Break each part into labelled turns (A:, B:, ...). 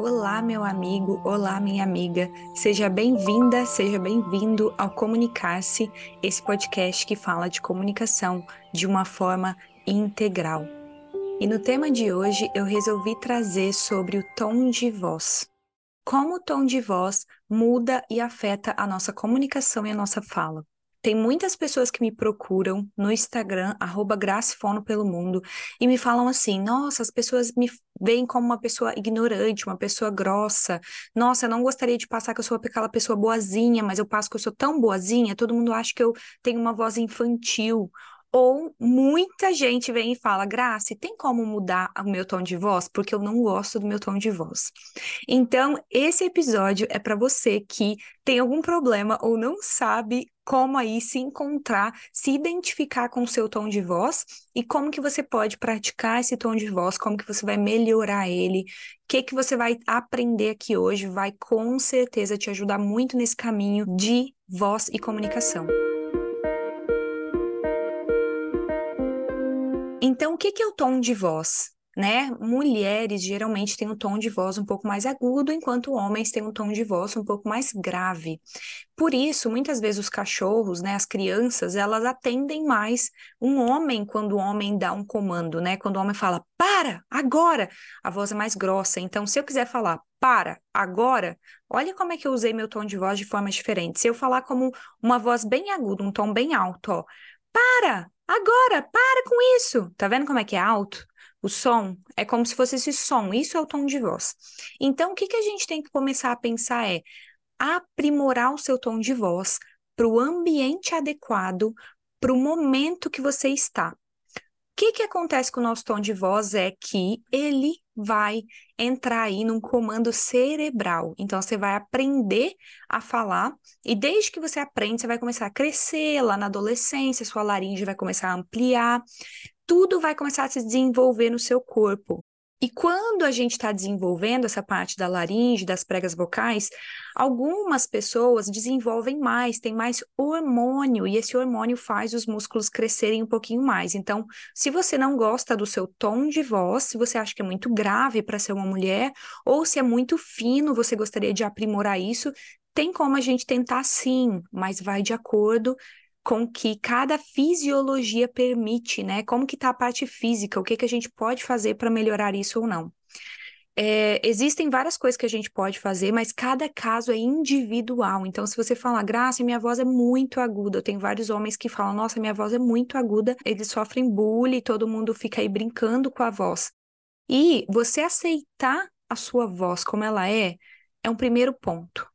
A: Olá, meu amigo, olá, minha amiga. Seja bem-vinda, seja bem-vindo ao Comunicar-se, esse podcast que fala de comunicação de uma forma integral. E no tema de hoje eu resolvi trazer sobre o tom de voz. Como o tom de voz muda e afeta a nossa comunicação e a nossa fala. Tem muitas pessoas que me procuram no Instagram, arroba Gracifono pelo mundo, e me falam assim: nossa, as pessoas me veem como uma pessoa ignorante, uma pessoa grossa. Nossa, eu não gostaria de passar que eu sou aquela pessoa boazinha, mas eu passo que eu sou tão boazinha, todo mundo acha que eu tenho uma voz infantil. Ou muita gente vem e fala, Grace, tem como mudar o meu tom de voz? Porque eu não gosto do meu tom de voz. Então, esse episódio é para você que tem algum problema ou não sabe como aí se encontrar, se identificar com o seu tom de voz e como que você pode praticar esse tom de voz, como que você vai melhorar ele, o que que você vai aprender aqui hoje vai com certeza te ajudar muito nesse caminho de voz e comunicação. Então, o que, é o tom de voz? Né? Mulheres geralmente têm um tom de voz um pouco mais agudo, enquanto homens têm um tom de voz um pouco mais grave. Por isso, muitas vezes os cachorros, né, as crianças, elas atendem mais um homem quando o homem dá um comando, né? Quando o homem fala para, agora, a voz é mais grossa. Então, se eu quiser falar para, agora, olha como é que eu usei meu tom de voz de forma diferente. Se eu falar como uma voz bem aguda, um tom bem alto, ó, para, Agora, para com isso! Tá vendo como é que é alto? O som é como se fosse esse som, isso é o tom de voz. Então, o que, que a gente tem que começar a pensar é aprimorar o seu tom de voz para o ambiente adequado, para o momento que você está que, que acontece com o nosso tom de voz é que ele vai entrar aí num comando cerebral. Então, você vai aprender a falar, e desde que você aprende, você vai começar a crescer lá na adolescência, sua laringe vai começar a ampliar, tudo vai começar a se desenvolver no seu corpo. E quando a gente está desenvolvendo essa parte da laringe, das pregas vocais, algumas pessoas desenvolvem mais, tem mais hormônio, e esse hormônio faz os músculos crescerem um pouquinho mais. Então, se você não gosta do seu tom de voz, se você acha que é muito grave para ser uma mulher, ou se é muito fino, você gostaria de aprimorar isso, tem como a gente tentar sim, mas vai de acordo com que cada fisiologia permite, né? Como que está a parte física, o que, que a gente pode fazer para melhorar isso ou não. É, existem várias coisas que a gente pode fazer, mas cada caso é individual. Então, se você falar, Graça, minha voz é muito aguda, eu tenho vários homens que falam, nossa, minha voz é muito aguda, eles sofrem bullying, todo mundo fica aí brincando com a voz. E você aceitar a sua voz como ela é, é um primeiro ponto.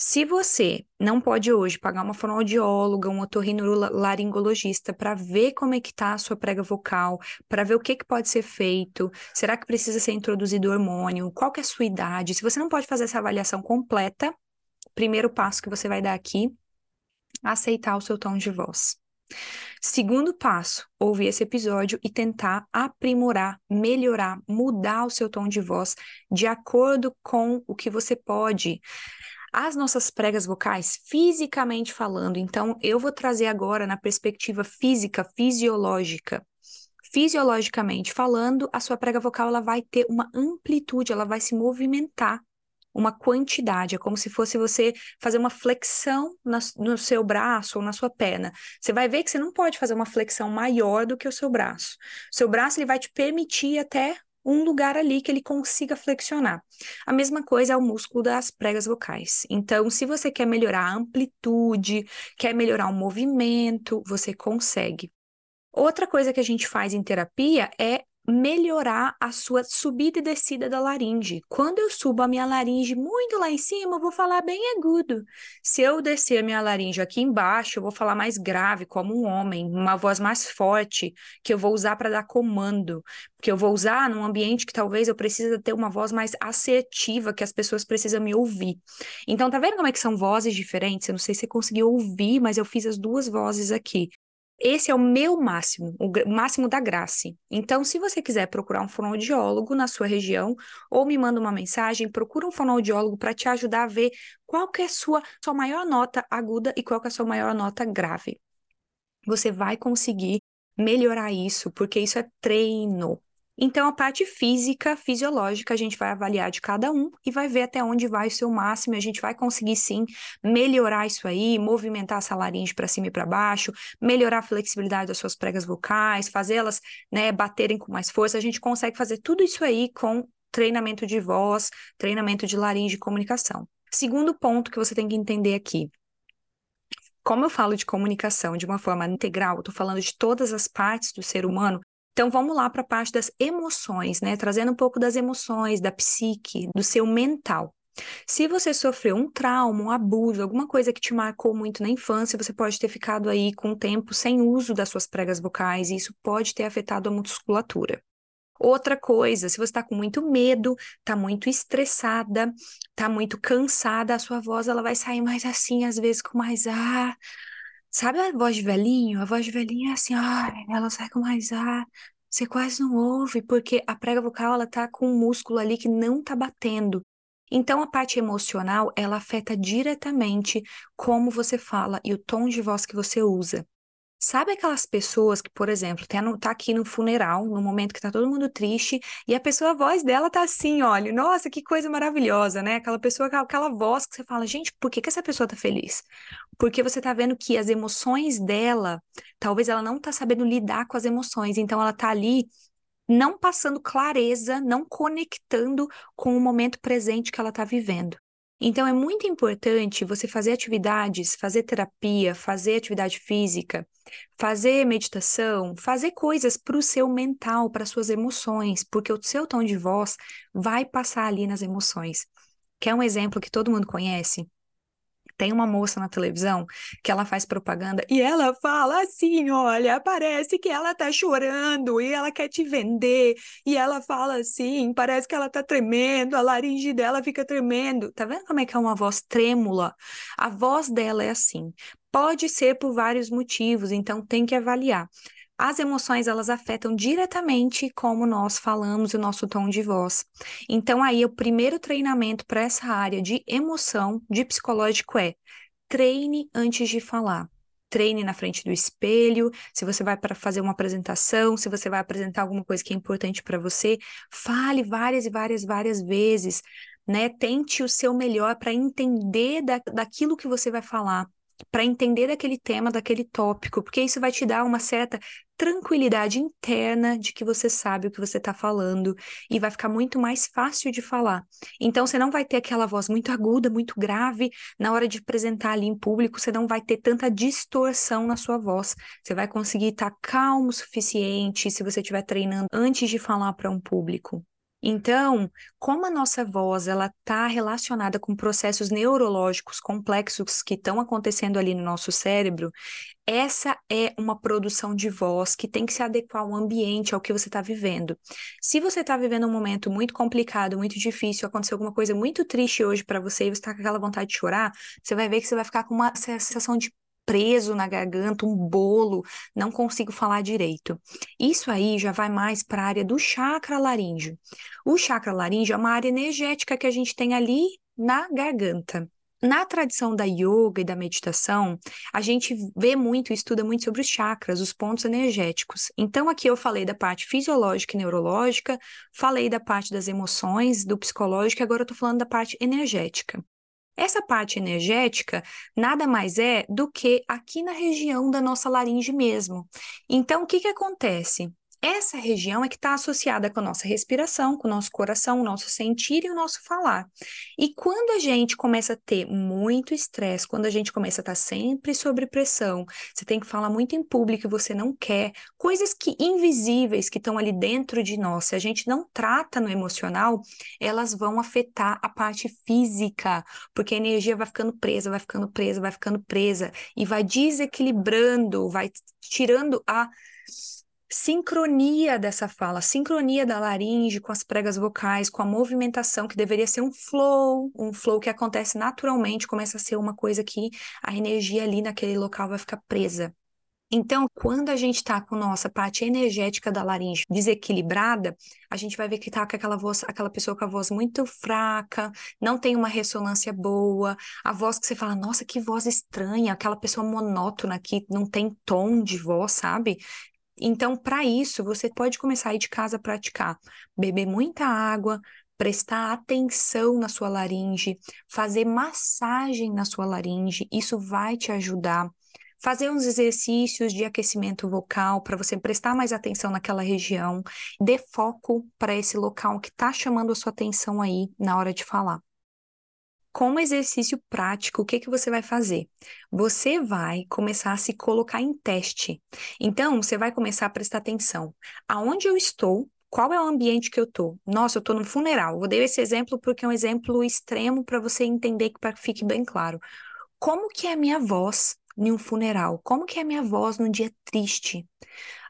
A: Se você não pode hoje pagar uma fonoaudióloga, um otorrinolaringologista para ver como é que está a sua prega vocal, para ver o que, que pode ser feito, será que precisa ser introduzido hormônio, qual que é a sua idade, se você não pode fazer essa avaliação completa, primeiro passo que você vai dar aqui, aceitar o seu tom de voz. Segundo passo, ouvir esse episódio e tentar aprimorar, melhorar, mudar o seu tom de voz de acordo com o que você pode as nossas pregas vocais, fisicamente falando. Então, eu vou trazer agora na perspectiva física, fisiológica. Fisiologicamente falando, a sua prega vocal ela vai ter uma amplitude, ela vai se movimentar uma quantidade, é como se fosse você fazer uma flexão na, no seu braço ou na sua perna. Você vai ver que você não pode fazer uma flexão maior do que o seu braço. Seu braço ele vai te permitir até um lugar ali que ele consiga flexionar. A mesma coisa é o músculo das pregas vocais. Então, se você quer melhorar a amplitude, quer melhorar o movimento, você consegue. Outra coisa que a gente faz em terapia é melhorar a sua subida e descida da laringe. Quando eu subo a minha laringe muito lá em cima, eu vou falar bem agudo. Se eu descer a minha laringe aqui embaixo, eu vou falar mais grave, como um homem, uma voz mais forte, que eu vou usar para dar comando, que eu vou usar num ambiente que talvez eu precise ter uma voz mais assertiva, que as pessoas precisam me ouvir. Então, tá vendo como é que são vozes diferentes? Eu não sei se você conseguiu ouvir, mas eu fiz as duas vozes aqui. Esse é o meu máximo, o máximo da graça. Então, se você quiser procurar um fonoaudiólogo na sua região, ou me manda uma mensagem, procura um fonoaudiólogo para te ajudar a ver qual que é a sua, sua maior nota aguda e qual que é a sua maior nota grave. Você vai conseguir melhorar isso, porque isso é treino. Então, a parte física, fisiológica, a gente vai avaliar de cada um e vai ver até onde vai o seu máximo. A gente vai conseguir sim melhorar isso aí, movimentar essa laringe para cima e para baixo, melhorar a flexibilidade das suas pregas vocais, fazê-las né, baterem com mais força. A gente consegue fazer tudo isso aí com treinamento de voz, treinamento de laringe e comunicação. Segundo ponto que você tem que entender aqui. Como eu falo de comunicação de uma forma integral, estou falando de todas as partes do ser humano, então vamos lá para a parte das emoções, né? Trazendo um pouco das emoções, da psique, do seu mental. Se você sofreu um trauma, um abuso, alguma coisa que te marcou muito na infância, você pode ter ficado aí com o tempo sem uso das suas pregas vocais e isso pode ter afetado a musculatura. Outra coisa, se você está com muito medo, está muito estressada, está muito cansada, a sua voz ela vai sair mais assim, às vezes com mais ar, Sabe a voz de velhinho? A voz de velhinho é assim, ah, ela sai com mais ar. Você quase não ouve, porque a prega vocal ela tá com um músculo ali que não tá batendo. Então, a parte emocional, ela afeta diretamente como você fala e o tom de voz que você usa. Sabe aquelas pessoas que, por exemplo, tá, no, tá aqui no funeral, no momento que tá todo mundo triste, e a pessoa, a voz dela tá assim, olha, nossa, que coisa maravilhosa, né? Aquela pessoa, aquela voz que você fala, gente, por que que essa pessoa tá feliz? Porque você tá vendo que as emoções dela, talvez ela não tá sabendo lidar com as emoções, então ela tá ali não passando clareza, não conectando com o momento presente que ela tá vivendo. Então, é muito importante você fazer atividades, fazer terapia, fazer atividade física, fazer meditação, fazer coisas para o seu mental, para suas emoções, porque o seu tom de voz vai passar ali nas emoções. Quer um exemplo que todo mundo conhece? Tem uma moça na televisão que ela faz propaganda e ela fala assim: olha, parece que ela tá chorando e ela quer te vender. E ela fala assim: parece que ela tá tremendo, a laringe dela fica tremendo. Tá vendo como é que é uma voz trêmula? A voz dela é assim. Pode ser por vários motivos, então tem que avaliar. As emoções, elas afetam diretamente como nós falamos o nosso tom de voz. Então, aí, o primeiro treinamento para essa área de emoção, de psicológico é treine antes de falar. Treine na frente do espelho, se você vai para fazer uma apresentação, se você vai apresentar alguma coisa que é importante para você, fale várias e várias, várias vezes, né? Tente o seu melhor para entender da, daquilo que você vai falar para entender daquele tema, daquele tópico, porque isso vai te dar uma certa tranquilidade interna de que você sabe o que você está falando e vai ficar muito mais fácil de falar. Então, você não vai ter aquela voz muito aguda, muito grave na hora de apresentar ali em público, você não vai ter tanta distorção na sua voz. Você vai conseguir estar tá calmo o suficiente se você estiver treinando antes de falar para um público. Então, como a nossa voz ela está relacionada com processos neurológicos complexos que estão acontecendo ali no nosso cérebro, essa é uma produção de voz que tem que se adequar ao ambiente, ao que você está vivendo. Se você está vivendo um momento muito complicado, muito difícil, aconteceu alguma coisa muito triste hoje para você e você está com aquela vontade de chorar, você vai ver que você vai ficar com uma sensação de preso na garganta, um bolo, não consigo falar direito. Isso aí já vai mais para a área do chakra laríngeo. O chakra laríngeo é uma área energética que a gente tem ali na garganta. Na tradição da yoga e da meditação, a gente vê muito, estuda muito sobre os chakras, os pontos energéticos. Então, aqui eu falei da parte fisiológica e neurológica, falei da parte das emoções, do psicológico, e agora eu estou falando da parte energética. Essa parte energética nada mais é do que aqui na região da nossa laringe mesmo. Então, o que, que acontece? Essa região é que está associada com a nossa respiração, com o nosso coração, o nosso sentir e o nosso falar. E quando a gente começa a ter muito estresse, quando a gente começa a estar tá sempre sob pressão, você tem que falar muito em público e você não quer, coisas que invisíveis que estão ali dentro de nós, se a gente não trata no emocional, elas vão afetar a parte física, porque a energia vai ficando presa, vai ficando presa, vai ficando presa e vai desequilibrando, vai tirando a sincronia dessa fala, sincronia da laringe com as pregas vocais, com a movimentação que deveria ser um flow, um flow que acontece naturalmente, começa a ser uma coisa que a energia ali naquele local vai ficar presa. Então, quando a gente está com nossa parte energética da laringe desequilibrada, a gente vai ver que está com aquela voz, aquela pessoa com a voz muito fraca, não tem uma ressonância boa, a voz que você fala, nossa, que voz estranha, aquela pessoa monótona que não tem tom de voz, sabe? Então, para isso, você pode começar a ir de casa a praticar. Beber muita água, prestar atenção na sua laringe, fazer massagem na sua laringe, isso vai te ajudar. Fazer uns exercícios de aquecimento vocal para você prestar mais atenção naquela região, dê foco para esse local que está chamando a sua atenção aí na hora de falar. Como exercício prático, o que, que você vai fazer? Você vai começar a se colocar em teste. Então, você vai começar a prestar atenção. Aonde eu estou, qual é o ambiente que eu tô? Nossa, eu tô num funeral. Vou dar esse exemplo porque é um exemplo extremo para você entender que fique bem claro. Como que é a minha voz em um funeral? Como que é a minha voz num dia triste?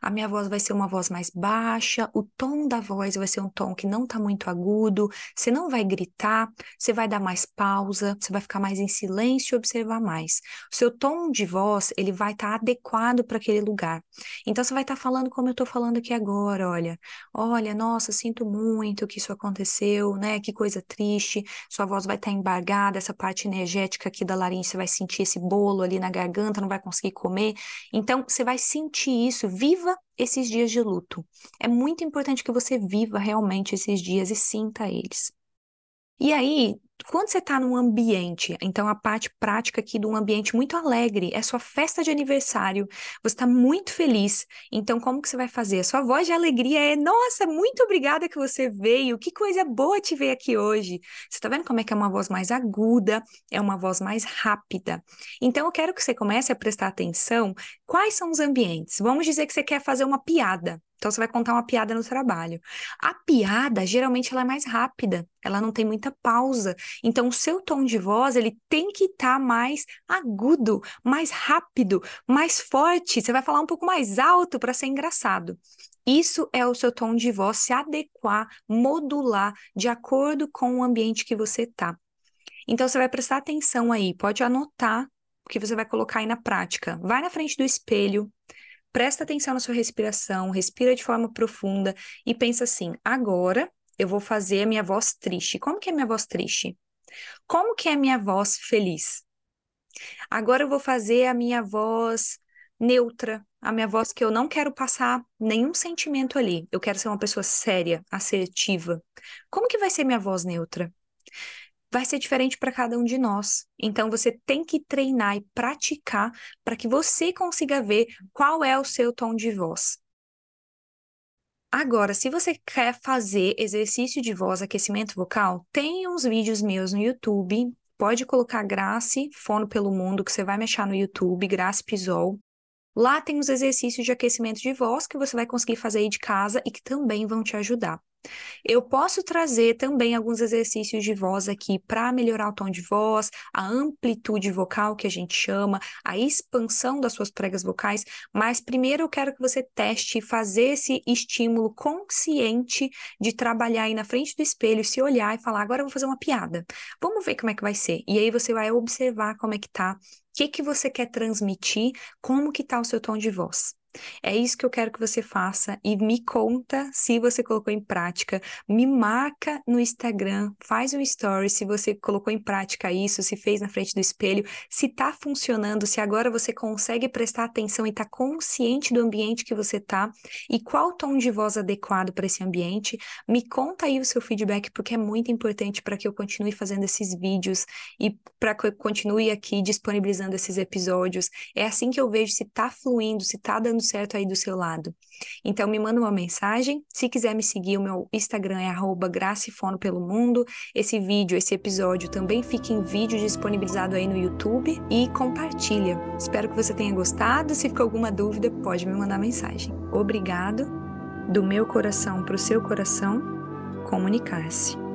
A: A minha voz vai ser uma voz mais baixa, o tom da voz vai ser um tom que não está muito agudo, você não vai gritar, você vai dar mais pausa, você vai ficar mais em silêncio e observar mais. O seu tom de voz, ele vai estar tá adequado para aquele lugar. Então você vai estar tá falando como eu estou falando aqui agora, olha. Olha, nossa, sinto muito que isso aconteceu, né? Que coisa triste. Sua voz vai estar tá embargada, essa parte energética aqui da laringe, você vai sentir esse bolo ali na garganta, não vai conseguir comer. Então você vai sentir isso, viva viva esses dias de luto. É muito importante que você viva realmente esses dias e sinta eles. E aí, quando você está num ambiente, então a parte prática aqui de um ambiente muito alegre, é sua festa de aniversário, você está muito feliz, então como que você vai fazer? A sua voz de alegria é, nossa, muito obrigada que você veio, que coisa boa te ver aqui hoje. Você está vendo como é que é uma voz mais aguda, é uma voz mais rápida. Então eu quero que você comece a prestar atenção quais são os ambientes. Vamos dizer que você quer fazer uma piada. Então você vai contar uma piada no trabalho. A piada, geralmente, ela é mais rápida, ela não tem muita pausa. Então o seu tom de voz, ele tem que estar tá mais agudo, mais rápido, mais forte. Você vai falar um pouco mais alto para ser engraçado. Isso é o seu tom de voz se adequar, modular de acordo com o ambiente que você está. Então você vai prestar atenção aí, pode anotar o que você vai colocar aí na prática. Vai na frente do espelho, presta atenção na sua respiração, respira de forma profunda e pensa assim: agora eu vou fazer a minha voz triste. Como que é minha voz triste? Como que é minha voz feliz? Agora eu vou fazer a minha voz neutra, a minha voz que eu não quero passar nenhum sentimento ali. Eu quero ser uma pessoa séria, assertiva. Como que vai ser minha voz neutra? vai ser diferente para cada um de nós. Então você tem que treinar e praticar para que você consiga ver qual é o seu tom de voz. Agora, se você quer fazer exercício de voz, aquecimento vocal, tem uns vídeos meus no YouTube. Pode colocar Grace Fono pelo Mundo, que você vai mexer no YouTube, Grace Pisol. Lá tem os exercícios de aquecimento de voz que você vai conseguir fazer aí de casa e que também vão te ajudar. Eu posso trazer também alguns exercícios de voz aqui para melhorar o tom de voz, a amplitude vocal que a gente chama, a expansão das suas pregas vocais, mas primeiro eu quero que você teste fazer esse estímulo consciente de trabalhar aí na frente do espelho, se olhar e falar, agora eu vou fazer uma piada. Vamos ver como é que vai ser. E aí você vai observar como é que tá, o que que você quer transmitir, como que tá o seu tom de voz. É isso que eu quero que você faça e me conta se você colocou em prática. Me marca no Instagram, faz um story se você colocou em prática isso, se fez na frente do espelho, se tá funcionando, se agora você consegue prestar atenção e tá consciente do ambiente que você tá e qual tom de voz adequado para esse ambiente. Me conta aí o seu feedback porque é muito importante para que eu continue fazendo esses vídeos e para que eu continue aqui disponibilizando esses episódios. É assim que eu vejo se tá fluindo, se tá dando certo aí do seu lado. Então, me manda uma mensagem. Se quiser me seguir, o meu Instagram é gracifono pelo mundo. Esse vídeo, esse episódio também fica em vídeo disponibilizado aí no YouTube e compartilha. Espero que você tenha gostado. Se ficou alguma dúvida, pode me mandar mensagem. Obrigado. Do meu coração para o seu coração, comunicar-se.